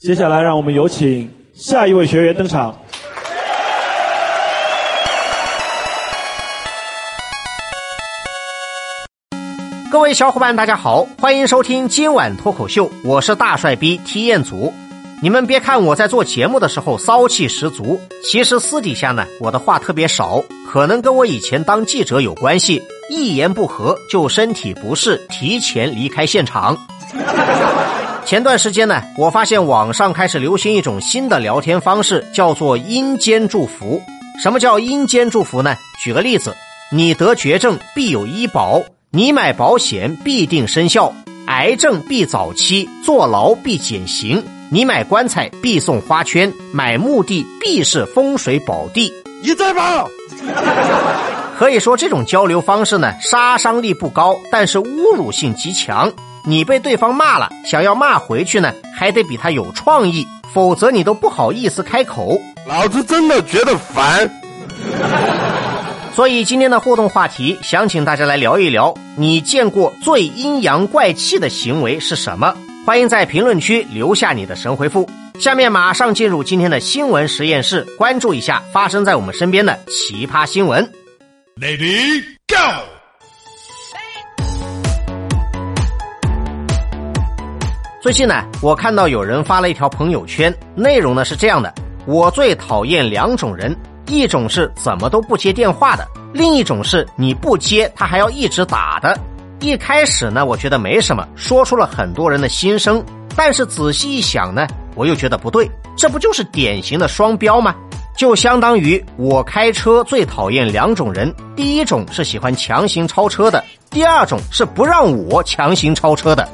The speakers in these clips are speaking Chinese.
接下来，让我们有请下一位学员登场。各位小伙伴，大家好，欢迎收听今晚脱口秀，我是大帅逼体验组。你们别看我在做节目的时候骚气十足，其实私底下呢，我的话特别少，可能跟我以前当记者有关系，一言不合就身体不适，提前离开现场。前段时间呢，我发现网上开始流行一种新的聊天方式，叫做阴间祝福。什么叫阴间祝福呢？举个例子，你得绝症必有医保。你买保险必定生效，癌症必早期，坐牢必减刑。你买棺材必送花圈，买墓地必是风水宝地。你在吗？可以说这种交流方式呢，杀伤力不高，但是侮辱性极强。你被对方骂了，想要骂回去呢，还得比他有创意，否则你都不好意思开口。老子真的觉得烦。所以今天的互动话题，想请大家来聊一聊，你见过最阴阳怪气的行为是什么？欢迎在评论区留下你的神回复。下面马上进入今天的新闻实验室，关注一下发生在我们身边的奇葩新闻。Lady Go！最近呢，我看到有人发了一条朋友圈，内容呢是这样的：我最讨厌两种人。一种是怎么都不接电话的，另一种是你不接他还要一直打的。一开始呢，我觉得没什么，说出了很多人的心声。但是仔细一想呢，我又觉得不对，这不就是典型的双标吗？就相当于我开车最讨厌两种人：第一种是喜欢强行超车的，第二种是不让我强行超车的。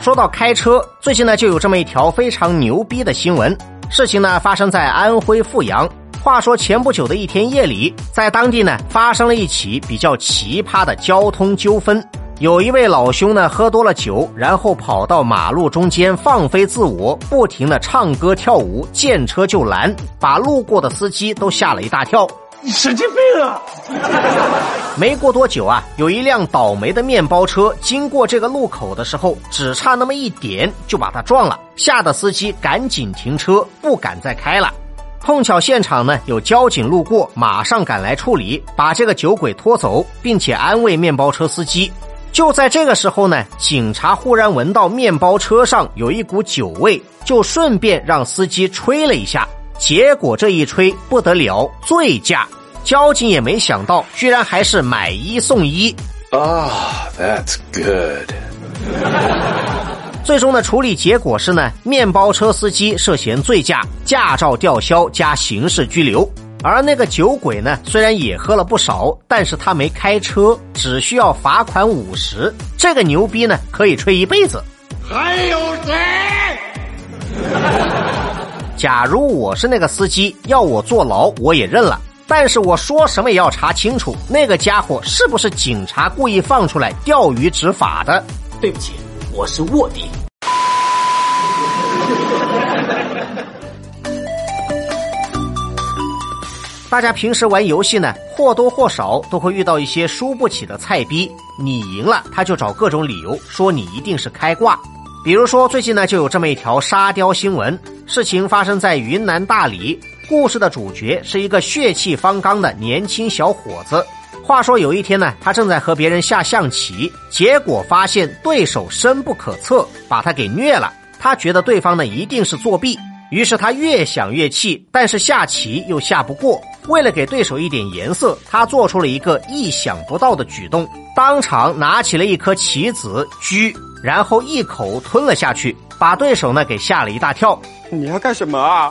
说到开车，最近呢就有这么一条非常牛逼的新闻。事情呢发生在安徽阜阳。话说前不久的一天夜里，在当地呢发生了一起比较奇葩的交通纠纷。有一位老兄呢喝多了酒，然后跑到马路中间放飞自我，不停的唱歌跳舞，见车就拦，把路过的司机都吓了一大跳。你神经病啊！没过多久啊，有一辆倒霉的面包车经过这个路口的时候，只差那么一点就把他撞了，吓得司机赶紧停车，不敢再开了。碰巧现场呢有交警路过，马上赶来处理，把这个酒鬼拖走，并且安慰面包车司机。就在这个时候呢，警察忽然闻到面包车上有一股酒味，就顺便让司机吹了一下。结果这一吹不得了，醉驾！交警也没想到，居然还是买一送一。啊，That's good。最终的处理结果是呢，面包车司机涉嫌醉驾，驾照吊销加刑事拘留。而那个酒鬼呢，虽然也喝了不少，但是他没开车，只需要罚款五十。这个牛逼呢，可以吹一辈子。还有谁？假如我是那个司机，要我坐牢我也认了。但是我说什么也要查清楚，那个家伙是不是警察故意放出来钓鱼执法的？对不起，我是卧底。大家平时玩游戏呢，或多或少都会遇到一些输不起的菜逼。你赢了，他就找各种理由说你一定是开挂。比如说，最近呢就有这么一条沙雕新闻，事情发生在云南大理。故事的主角是一个血气方刚的年轻小伙子。话说有一天呢，他正在和别人下象棋，结果发现对手深不可测，把他给虐了。他觉得对方呢一定是作弊，于是他越想越气，但是下棋又下不过。为了给对手一点颜色，他做出了一个意想不到的举动，当场拿起了一颗棋子狙。然后一口吞了下去，把对手呢给吓了一大跳。你要干什么啊？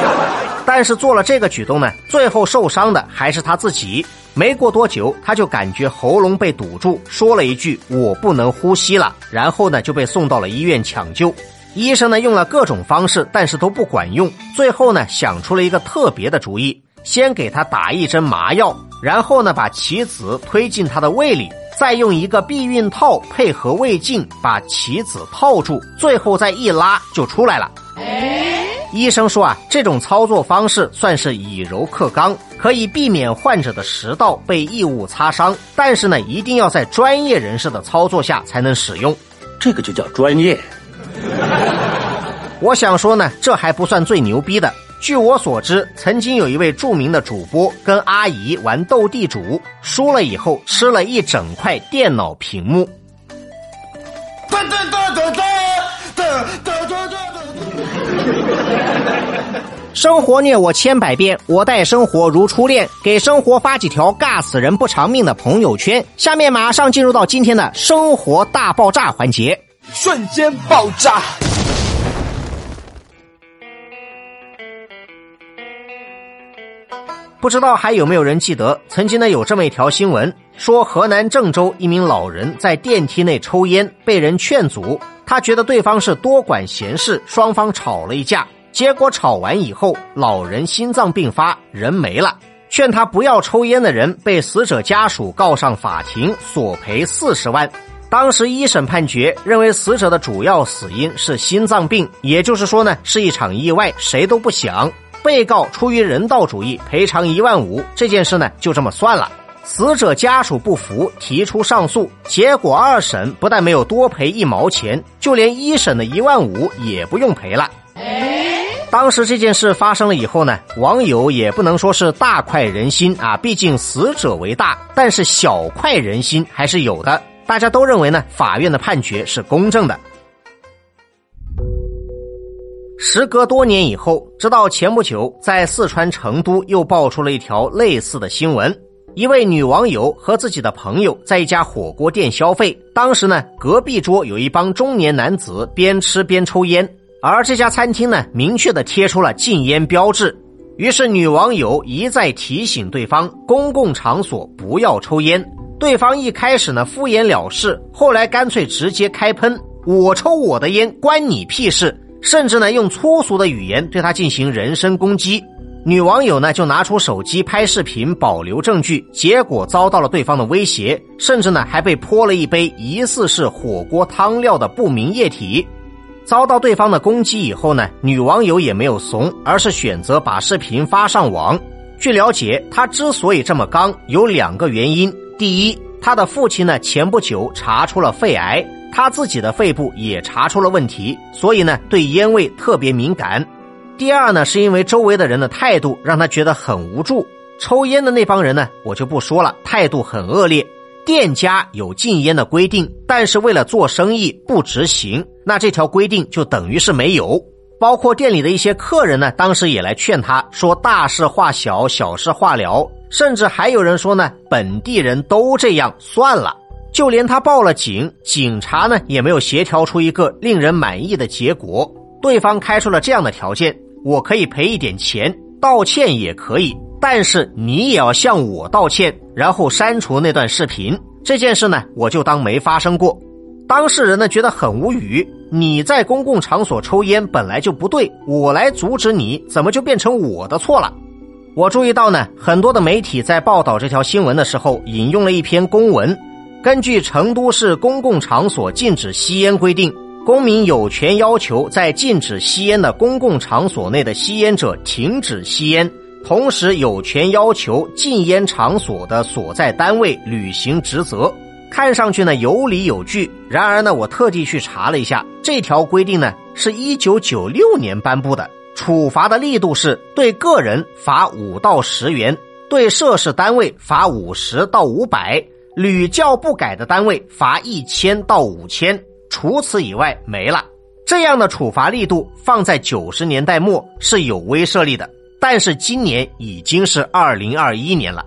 但是做了这个举动呢，最后受伤的还是他自己。没过多久，他就感觉喉咙被堵住，说了一句“我不能呼吸了”，然后呢就被送到了医院抢救。医生呢用了各种方式，但是都不管用。最后呢想出了一个特别的主意，先给他打一针麻药，然后呢把棋子推进他的胃里。再用一个避孕套配合胃镜把棋子套住，最后再一拉就出来了。医生说啊，这种操作方式算是以柔克刚，可以避免患者的食道被异物擦伤。但是呢，一定要在专业人士的操作下才能使用。这个就叫专业。我想说呢，这还不算最牛逼的。据我所知，曾经有一位著名的主播跟阿姨玩斗地主，输了以后吃了一整块电脑屏幕。生活虐我千百遍，我待生活如初恋。给生活发几条尬死人不偿命的朋友圈。下面马上进入到今天的生活大爆炸环节，瞬间爆炸。不知道还有没有人记得，曾经呢有这么一条新闻，说河南郑州一名老人在电梯内抽烟，被人劝阻，他觉得对方是多管闲事，双方吵了一架。结果吵完以后，老人心脏病发，人没了。劝他不要抽烟的人被死者家属告上法庭，索赔四十万。当时一审判决认为死者的主要死因是心脏病，也就是说呢是一场意外，谁都不想。被告出于人道主义，赔偿一万五，这件事呢就这么算了。死者家属不服，提出上诉，结果二审不但没有多赔一毛钱，就连一审的一万五也不用赔了。当时这件事发生了以后呢，网友也不能说是大快人心啊，毕竟死者为大，但是小快人心还是有的。大家都认为呢，法院的判决是公正的。时隔多年以后，直到前不久，在四川成都又爆出了一条类似的新闻：一位女网友和自己的朋友在一家火锅店消费，当时呢，隔壁桌有一帮中年男子边吃边抽烟。而这家餐厅呢，明确的贴出了禁烟标志，于是女网友一再提醒对方公共场所不要抽烟。对方一开始呢敷衍了事，后来干脆直接开喷：“我抽我的烟，关你屁事！”甚至呢用粗俗的语言对他进行人身攻击。女网友呢就拿出手机拍视频保留证据，结果遭到了对方的威胁，甚至呢还被泼了一杯疑似是火锅汤料的不明液体。遭到对方的攻击以后呢，女网友也没有怂，而是选择把视频发上网。据了解，她之所以这么刚，有两个原因：第一，她的父亲呢前不久查出了肺癌，他自己的肺部也查出了问题，所以呢对烟味特别敏感；第二呢，是因为周围的人的态度让他觉得很无助。抽烟的那帮人呢，我就不说了，态度很恶劣。店家有禁烟的规定，但是为了做生意不执行，那这条规定就等于是没有。包括店里的一些客人呢，当时也来劝他说：“大事化小，小事化了。”甚至还有人说呢：“本地人都这样，算了。”就连他报了警，警察呢也没有协调出一个令人满意的结果。对方开出了这样的条件：我可以赔一点钱，道歉也可以。但是你也要向我道歉，然后删除那段视频。这件事呢，我就当没发生过。当事人呢觉得很无语，你在公共场所抽烟本来就不对，我来阻止你，怎么就变成我的错了？我注意到呢，很多的媒体在报道这条新闻的时候，引用了一篇公文。根据成都市公共场所禁止吸烟规定，公民有权要求在禁止吸烟的公共场所内的吸烟者停止吸烟。同时有权要求禁烟场所的所在单位履行职责，看上去呢有理有据。然而呢，我特地去查了一下，这条规定呢是一九九六年颁布的，处罚的力度是对个人罚五到十元，对涉事单位罚五十到五百，屡教不改的单位罚一千到五千，除此以外没了。这样的处罚力度放在九十年代末是有威慑力的。但是今年已经是二零二一年了，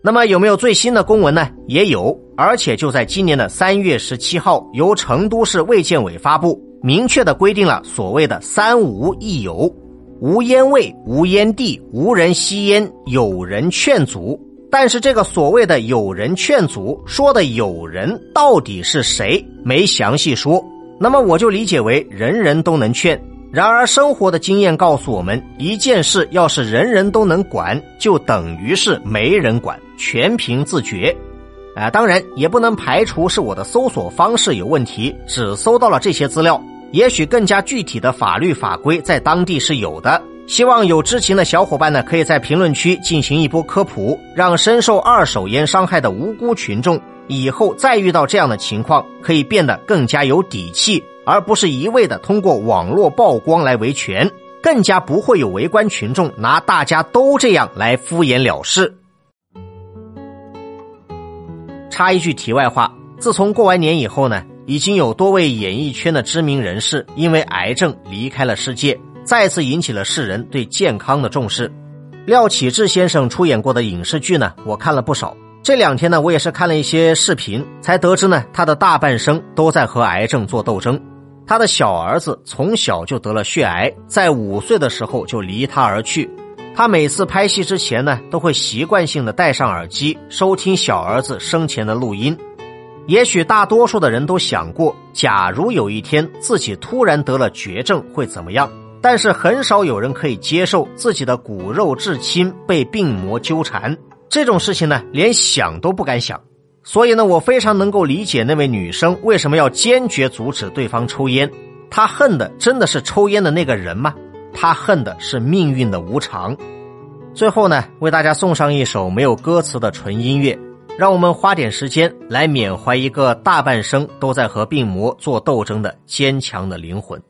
那么有没有最新的公文呢？也有，而且就在今年的三月十七号，由成都市卫健委发布，明确的规定了所谓的“三无一有”：无烟味、无烟蒂、无人吸烟、有人劝阻。但是这个所谓的“有人劝阻”说的“有人”到底是谁？没详细说。那么我就理解为人人都能劝。然而，生活的经验告诉我们，一件事要是人人都能管，就等于是没人管，全凭自觉。啊，当然也不能排除是我的搜索方式有问题，只搜到了这些资料。也许更加具体的法律法规在当地是有的。希望有知情的小伙伴呢，可以在评论区进行一波科普，让深受二手烟伤害的无辜群众以后再遇到这样的情况，可以变得更加有底气。而不是一味的通过网络曝光来维权，更加不会有围观群众拿大家都这样来敷衍了事。插一句题外话，自从过完年以后呢，已经有多位演艺圈的知名人士因为癌症离开了世界，再次引起了世人对健康的重视。廖启智先生出演过的影视剧呢，我看了不少。这两天呢，我也是看了一些视频，才得知呢，他的大半生都在和癌症做斗争。他的小儿子从小就得了血癌，在五岁的时候就离他而去。他每次拍戏之前呢，都会习惯性的戴上耳机收听小儿子生前的录音。也许大多数的人都想过，假如有一天自己突然得了绝症会怎么样？但是很少有人可以接受自己的骨肉至亲被病魔纠缠。这种事情呢，连想都不敢想，所以呢，我非常能够理解那位女生为什么要坚决阻止对方抽烟。她恨的真的是抽烟的那个人吗？她恨的是命运的无常。最后呢，为大家送上一首没有歌词的纯音乐，让我们花点时间来缅怀一个大半生都在和病魔做斗争的坚强的灵魂。